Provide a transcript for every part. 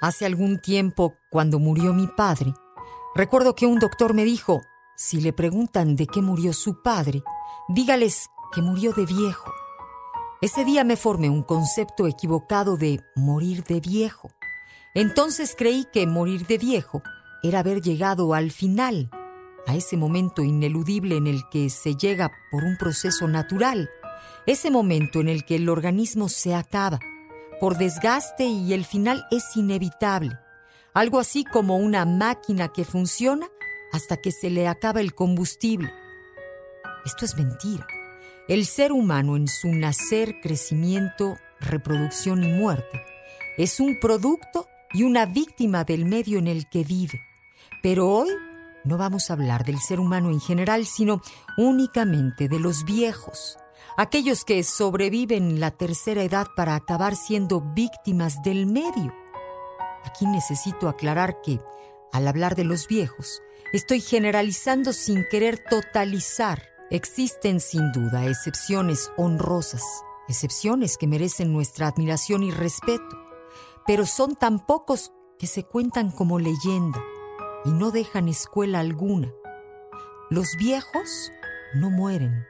Hace algún tiempo, cuando murió mi padre, recuerdo que un doctor me dijo, si le preguntan de qué murió su padre, dígales que murió de viejo. Ese día me formé un concepto equivocado de morir de viejo. Entonces creí que morir de viejo era haber llegado al final, a ese momento ineludible en el que se llega por un proceso natural, ese momento en el que el organismo se acaba por desgaste y el final es inevitable, algo así como una máquina que funciona hasta que se le acaba el combustible. Esto es mentira. El ser humano en su nacer, crecimiento, reproducción y muerte es un producto y una víctima del medio en el que vive. Pero hoy no vamos a hablar del ser humano en general, sino únicamente de los viejos, aquellos que sobreviven la tercera edad para acabar siendo víctimas del medio. Aquí necesito aclarar que, al hablar de los viejos, estoy generalizando sin querer totalizar. Existen sin duda excepciones honrosas, excepciones que merecen nuestra admiración y respeto, pero son tan pocos que se cuentan como leyenda y no dejan escuela alguna. Los viejos no mueren,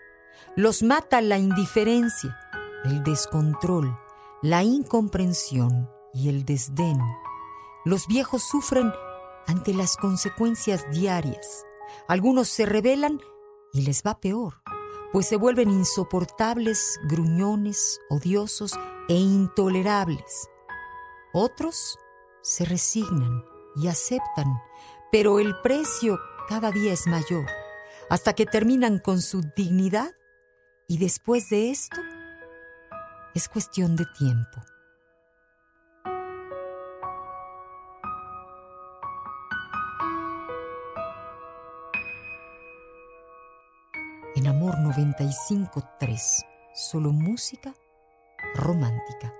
los mata la indiferencia, el descontrol, la incomprensión y el desdén. Los viejos sufren ante las consecuencias diarias. Algunos se rebelan y les va peor, pues se vuelven insoportables, gruñones, odiosos e intolerables. Otros se resignan y aceptan, pero el precio cada día es mayor, hasta que terminan con su dignidad y después de esto, es cuestión de tiempo. En Amor 95.3, solo música romántica.